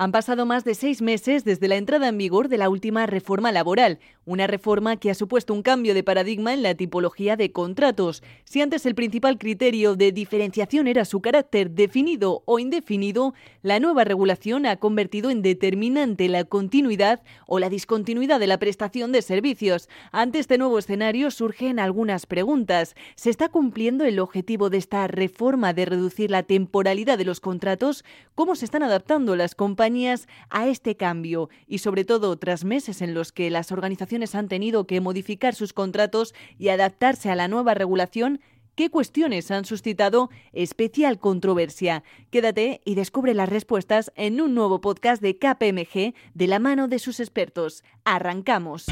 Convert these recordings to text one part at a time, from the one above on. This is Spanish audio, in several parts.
Han pasado más de seis meses desde la entrada en vigor de la última reforma laboral, una reforma que ha supuesto un cambio de paradigma en la tipología de contratos. Si antes el principal criterio de diferenciación era su carácter definido o indefinido, la nueva regulación ha convertido en determinante la continuidad o la discontinuidad de la prestación de servicios. Ante este nuevo escenario surgen algunas preguntas. ¿Se está cumpliendo el objetivo de esta reforma de reducir la temporalidad de los contratos? ¿Cómo se están adaptando las compañías? A este cambio y sobre todo tras meses en los que las organizaciones han tenido que modificar sus contratos y adaptarse a la nueva regulación, ¿Qué cuestiones han suscitado especial controversia? Quédate y descubre las respuestas en un nuevo podcast de KPMG de la mano de sus expertos. Arrancamos.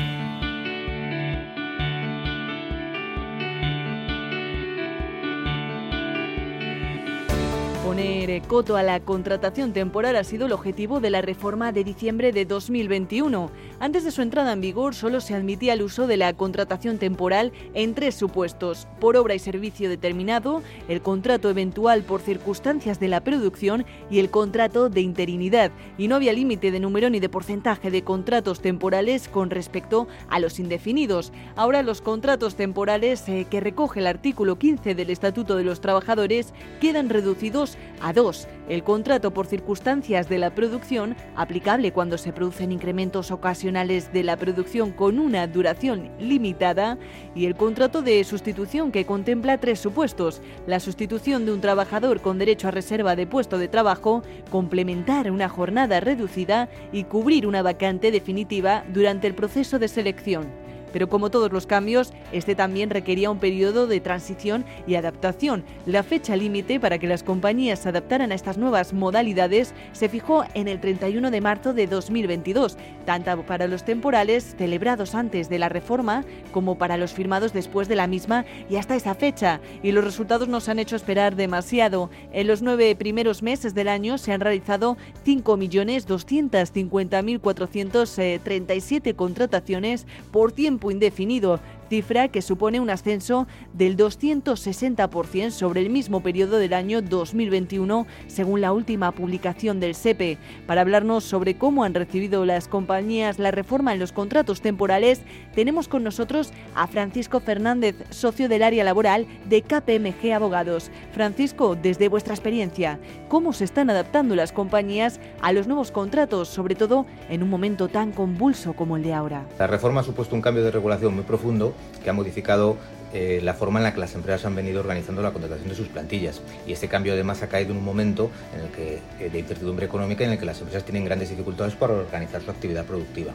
Poner coto a la contratación temporal ha sido el objetivo de la reforma de diciembre de 2021. Antes de su entrada en vigor solo se admitía el uso de la contratación temporal en tres supuestos, por obra y servicio determinado, el contrato eventual por circunstancias de la producción y el contrato de interinidad, y no había límite de número ni de porcentaje de contratos temporales con respecto a los indefinidos. Ahora los contratos temporales eh, que recoge el artículo 15 del Estatuto de los Trabajadores quedan reducidos a dos, el contrato por circunstancias de la producción, aplicable cuando se producen incrementos ocasionales de la producción con una duración limitada, y el contrato de sustitución que contempla tres supuestos, la sustitución de un trabajador con derecho a reserva de puesto de trabajo, complementar una jornada reducida y cubrir una vacante definitiva durante el proceso de selección. Pero como todos los cambios, este también requería un periodo de transición y adaptación. La fecha límite para que las compañías se adaptaran a estas nuevas modalidades se fijó en el 31 de marzo de 2022, tanto para los temporales celebrados antes de la reforma como para los firmados después de la misma y hasta esa fecha. Y los resultados nos han hecho esperar demasiado. En los nueve primeros meses del año se han realizado 5.250.437 contrataciones por tiempo indefinido cifra que supone un ascenso del 260% sobre el mismo periodo del año 2021, según la última publicación del SEPE. Para hablarnos sobre cómo han recibido las compañías la reforma en los contratos temporales, tenemos con nosotros a Francisco Fernández, socio del área laboral de KPMG Abogados. Francisco, desde vuestra experiencia, ¿cómo se están adaptando las compañías a los nuevos contratos, sobre todo en un momento tan convulso como el de ahora? La reforma ha supuesto un cambio de regulación muy profundo que ha modificado eh, la forma en la que las empresas han venido organizando la contratación de sus plantillas. Y este cambio además ha caído en un momento en el que, eh, de incertidumbre económica en el que las empresas tienen grandes dificultades para organizar su actividad productiva.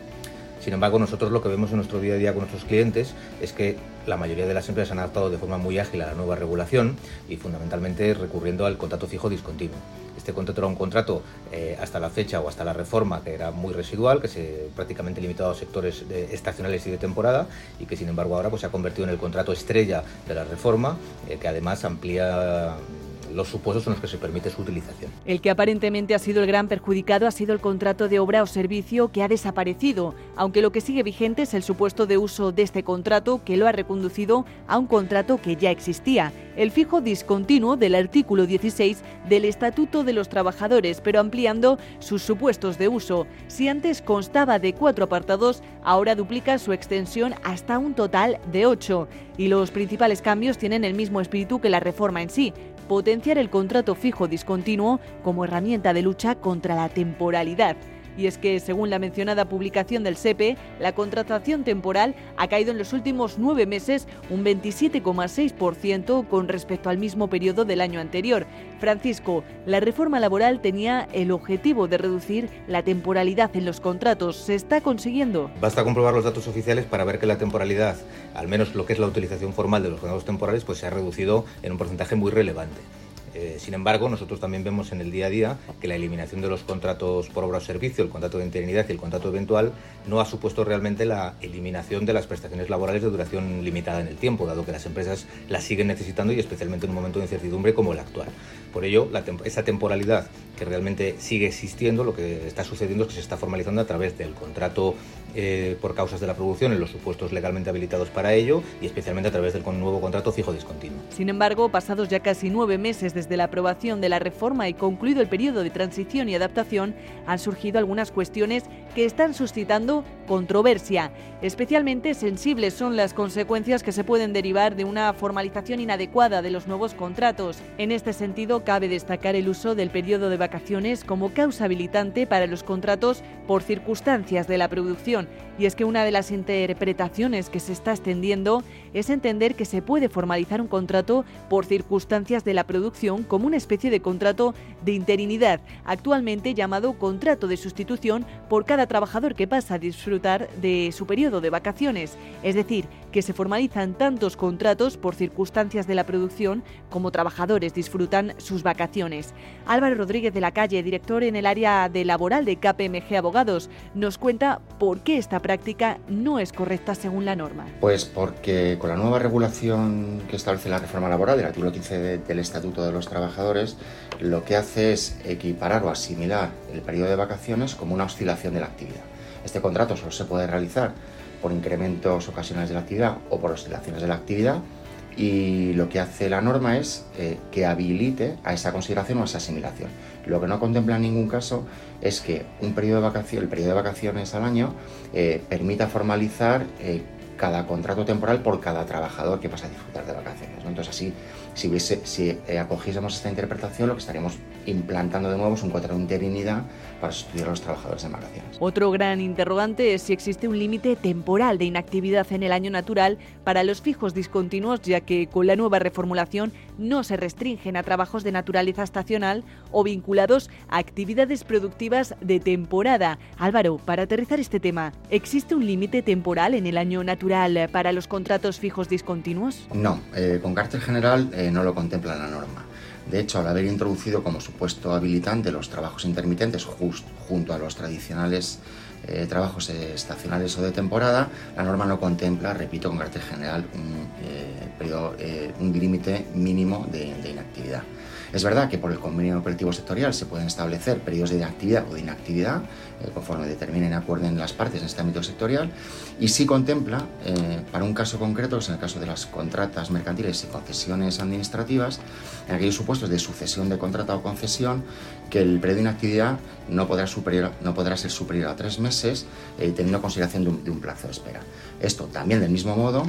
Sin embargo, nosotros lo que vemos en nuestro día a día con nuestros clientes es que la mayoría de las empresas han adaptado de forma muy ágil a la nueva regulación y fundamentalmente recurriendo al contrato fijo discontinuo. Este contrato era un contrato eh, hasta la fecha o hasta la reforma que era muy residual, que se prácticamente limitado a sectores estacionales y de temporada y que sin embargo ahora pues, se ha convertido en el contrato estrella de la reforma, eh, que además amplía los supuestos en los que se permite su utilización. El que aparentemente ha sido el gran perjudicado ha sido el contrato de obra o servicio que ha desaparecido, aunque lo que sigue vigente es el supuesto de uso de este contrato que lo ha reconducido a un contrato que ya existía, el fijo discontinuo del artículo 16 del Estatuto de los Trabajadores, pero ampliando sus supuestos de uso. Si antes constaba de cuatro apartados, ahora duplica su extensión hasta un total de ocho. Y los principales cambios tienen el mismo espíritu que la reforma en sí, potenciar el contrato fijo discontinuo como herramienta de lucha contra la temporalidad. Y es que, según la mencionada publicación del SEPE, la contratación temporal ha caído en los últimos nueve meses un 27,6% con respecto al mismo periodo del año anterior. Francisco, la reforma laboral tenía el objetivo de reducir la temporalidad en los contratos. ¿Se está consiguiendo? Basta comprobar los datos oficiales para ver que la temporalidad, al menos lo que es la utilización formal de los contratos temporales, pues se ha reducido en un porcentaje muy relevante. Eh, sin embargo, nosotros también vemos en el día a día que la eliminación de los contratos por obra o servicio, el contrato de interinidad y el contrato eventual no ha supuesto realmente la eliminación de las prestaciones laborales de duración limitada en el tiempo, dado que las empresas las siguen necesitando y especialmente en un momento de incertidumbre como el actual. Por ello, esa temporalidad que realmente sigue existiendo, lo que está sucediendo es que se está formalizando a través del contrato eh, por causas de la producción en los supuestos legalmente habilitados para ello y especialmente a través del nuevo contrato fijo discontinuo. Sin embargo, pasados ya casi nueve meses desde la aprobación de la reforma y concluido el periodo de transición y adaptación, han surgido algunas cuestiones que están suscitando controversia. Especialmente sensibles son las consecuencias que se pueden derivar de una formalización inadecuada de los nuevos contratos. En este sentido, cabe destacar el uso del periodo de vacaciones como causa habilitante para los contratos por circunstancias de la producción. Y es que una de las interpretaciones que se está extendiendo es entender que se puede formalizar un contrato por circunstancias de la producción como una especie de contrato de interinidad, actualmente llamado contrato de sustitución por cada trabajador que pasa a disfrutar de su periodo de vacaciones. Es decir, que se formalizan tantos contratos por circunstancias de la producción como trabajadores disfrutan sus vacaciones. Álvaro Rodríguez de la Calle, director en el área de laboral de KPMG Abogados, nos cuenta por qué esta práctica no es correcta según la norma. Pues porque con la nueva regulación que establece la reforma laboral del artículo 15 del Estatuto de los Trabajadores, lo que hace es equiparar o asimilar el periodo de vacaciones como una oscilación de la actividad. Este contrato solo se puede realizar por incrementos ocasionales de la actividad o por oscilaciones de la actividad y lo que hace la norma es eh, que habilite a esa consideración o a esa asimilación. Lo que no contempla en ningún caso es que un periodo de vacaciones, el periodo de vacaciones al año eh, permita formalizar eh, cada contrato temporal por cada trabajador que pasa a disfrutar de vacaciones. Entonces así, si, hubiese, si acogiésemos esta interpretación, lo que estaríamos implantando de nuevo es un contrato de interinidad para sustituir a los trabajadores de vacaciones. Otro gran interrogante es si existe un límite temporal de inactividad en el año natural para los fijos discontinuos, ya que con la nueva reformulación no se restringen a trabajos de naturaleza estacional o vinculados a actividades productivas de temporada. Álvaro, para aterrizar este tema, ¿existe un límite temporal en el año natural para los contratos fijos discontinuos? No, eh, con carácter general eh, no lo contempla la norma. De hecho, al haber introducido como supuesto habilitante los trabajos intermitentes junto a los tradicionales eh, trabajos estacionales o de temporada, la norma no contempla, repito, con carácter general, un, eh, límite mínimo de inactividad. Es verdad que por el convenio colectivo sectorial se pueden establecer periodos de actividad o de inactividad, eh, conforme determinen y acuerden las partes en este ámbito sectorial, y sí contempla, eh, para un caso concreto, que es en el caso de las contratas mercantiles y concesiones administrativas, en aquellos supuestos de sucesión de contrata o concesión, que el periodo de inactividad no podrá, superior, no podrá ser superior a tres meses, eh, teniendo consideración de un, plazo de espera. Esto también, del mismo modo,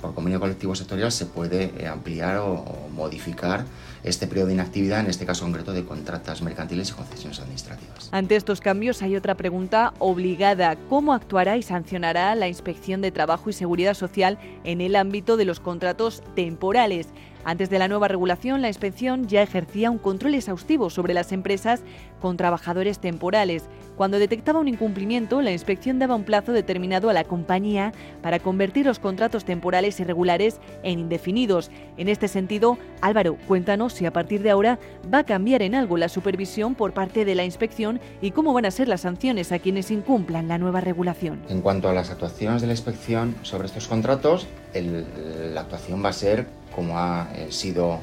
por convenio colectivo sectorial se puede ampliar o modificar este periodo de inactividad, en este caso concreto de contratas mercantiles y concesiones administrativas. Ante estos cambios hay otra pregunta obligada. ¿Cómo actuará y sancionará la Inspección de Trabajo y Seguridad Social en el ámbito de los contratos temporales? Antes de la nueva regulación, la inspección ya ejercía un control exhaustivo sobre las empresas con trabajadores temporales. Cuando detectaba un incumplimiento, la inspección daba un plazo determinado a la compañía para convertir los contratos temporales irregulares en indefinidos. En este sentido, Álvaro, cuéntanos si a partir de ahora va a cambiar en algo la supervisión por parte de la inspección y cómo van a ser las sanciones a quienes incumplan la nueva regulación. En cuanto a las actuaciones de la inspección sobre estos contratos, la actuación va a ser como ha eh, sido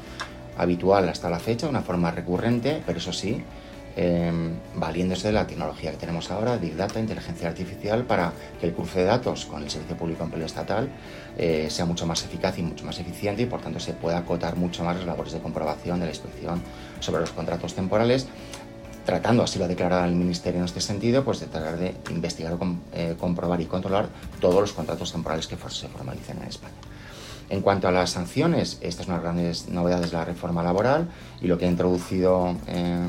habitual hasta la fecha, una forma recurrente, pero eso sí, em, valiéndose de la tecnología que tenemos ahora, Big Data, inteligencia artificial, para que el cruce de datos con el Servicio Público de Empleo Estatal eh, sea mucho más eficaz y mucho más eficiente y por tanto se pueda acotar mucho más las labores de comprobación de la inspección sobre los contratos temporales, tratando, así lo ha declarado el Ministerio en este sentido, pues de tratar de investigar, eh, comprobar y controlar todos los contratos temporales que se formalicen en España. En cuanto a las sanciones, estas son las grandes novedades de la reforma laboral y lo que ha introducido eh,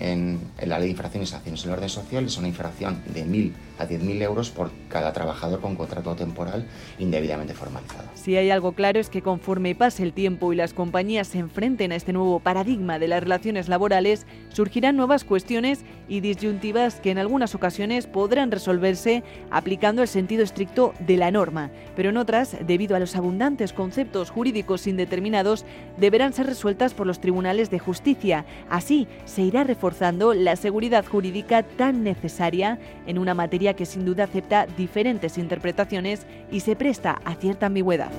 en, la ley de infracciones y sanciones en el orden social es una infracción de 1.000 a 10.000 euros por cada trabajador con contrato temporal indebidamente formalizado. Si hay algo claro es que conforme pase el tiempo y las compañías se enfrenten a este nuevo paradigma de las relaciones laborales, surgirán nuevas cuestiones y disyuntivas que en algunas ocasiones podrán resolverse aplicando el sentido estricto de la norma, pero en otras, debido a los abundantes conceptos jurídicos indeterminados, deberán ser resueltas por los tribunales de justicia. Así se irá reforzando la seguridad jurídica tan necesaria en una materia que sin duda acepta diferentes interpretaciones y se presta a cierta ambigüedad.